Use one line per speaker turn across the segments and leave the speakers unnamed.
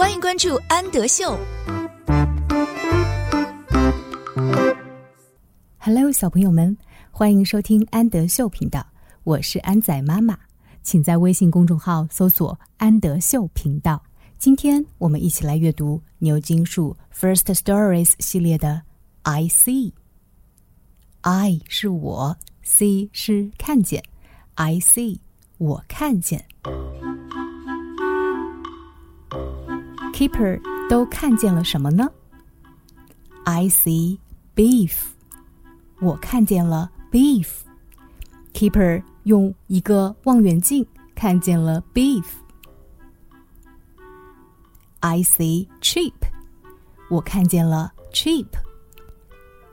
欢迎关注安德秀。
Hello，小朋友们，欢迎收听安德秀频道，我是安仔妈妈，请在微信公众号搜索“安德秀频道”。今天我们一起来阅读牛津树 First Stories 系列的《I See》。I 是我，See 是看见，I see 我看见。Kipper 都看见了什么呢？I see Biff，我看见了 Biff。Kipper 用一个望远镜看见了 Biff。I see Chip，我看见了 Chip。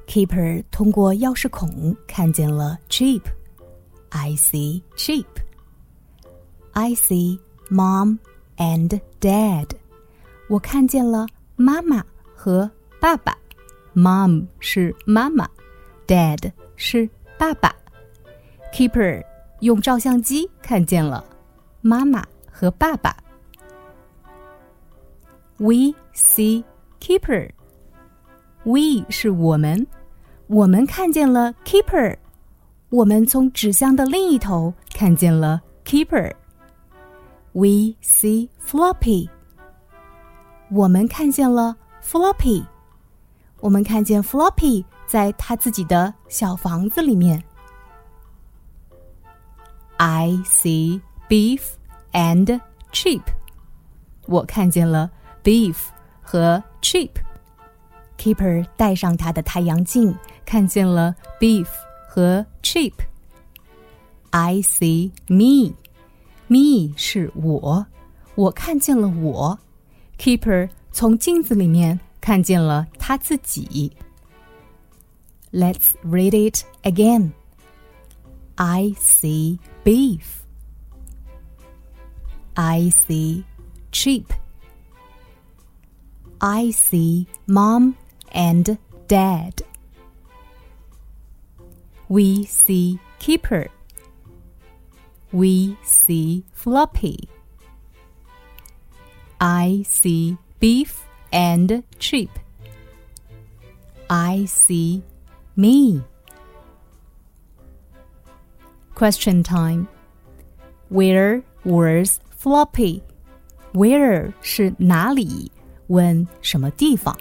Kipper 通过钥匙孔看见了 Chip。I see Chip。I see mom and dad。我看见了妈妈和爸爸。Mom 是妈妈，Dad 是爸爸。Keeper 用照相机看见了妈妈和爸爸。We see Keeper。We 是我们，我们看见了 Keeper。我们从纸箱的另一头看见了 Keeper。We see Floppy。我们看见了 Floppy。我们看见 Floppy 在他自己的小房子里面。I see beef and sheep。我看见了 beef 和 sheep。Keeper 戴上他的太阳镜，看见了 beef 和 sheep。I see me。me 是我，我看见了我。Kipper 从镜子里面看见了他自己。Let's read it again. I see Biff. I see Chip. I see mom and dad. We see Kipper. We see floppy. I see Biff and Chip. I see me. Question time. Where was Floppy? Where 是哪里？问什么地方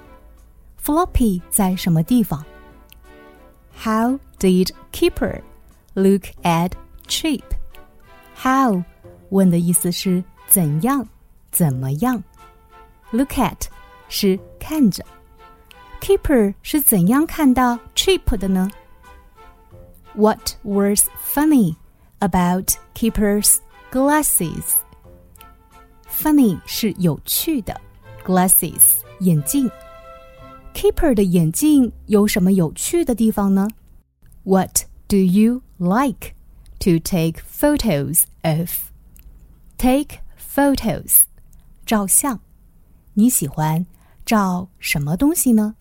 ？Floppy 在什么地方？How did Kipper look at Chip? How 问的意思是怎样？怎么样？Look at 是看着，Kipper 是怎样看到 Chip 的呢？What was funny about Kipper's glasses? Funny 是有趣的，glasses 眼镜。Kipper 的眼镜有什么有趣的地方呢？What do you like to take photos of? Take photos. 照相，你喜欢照什么东西呢？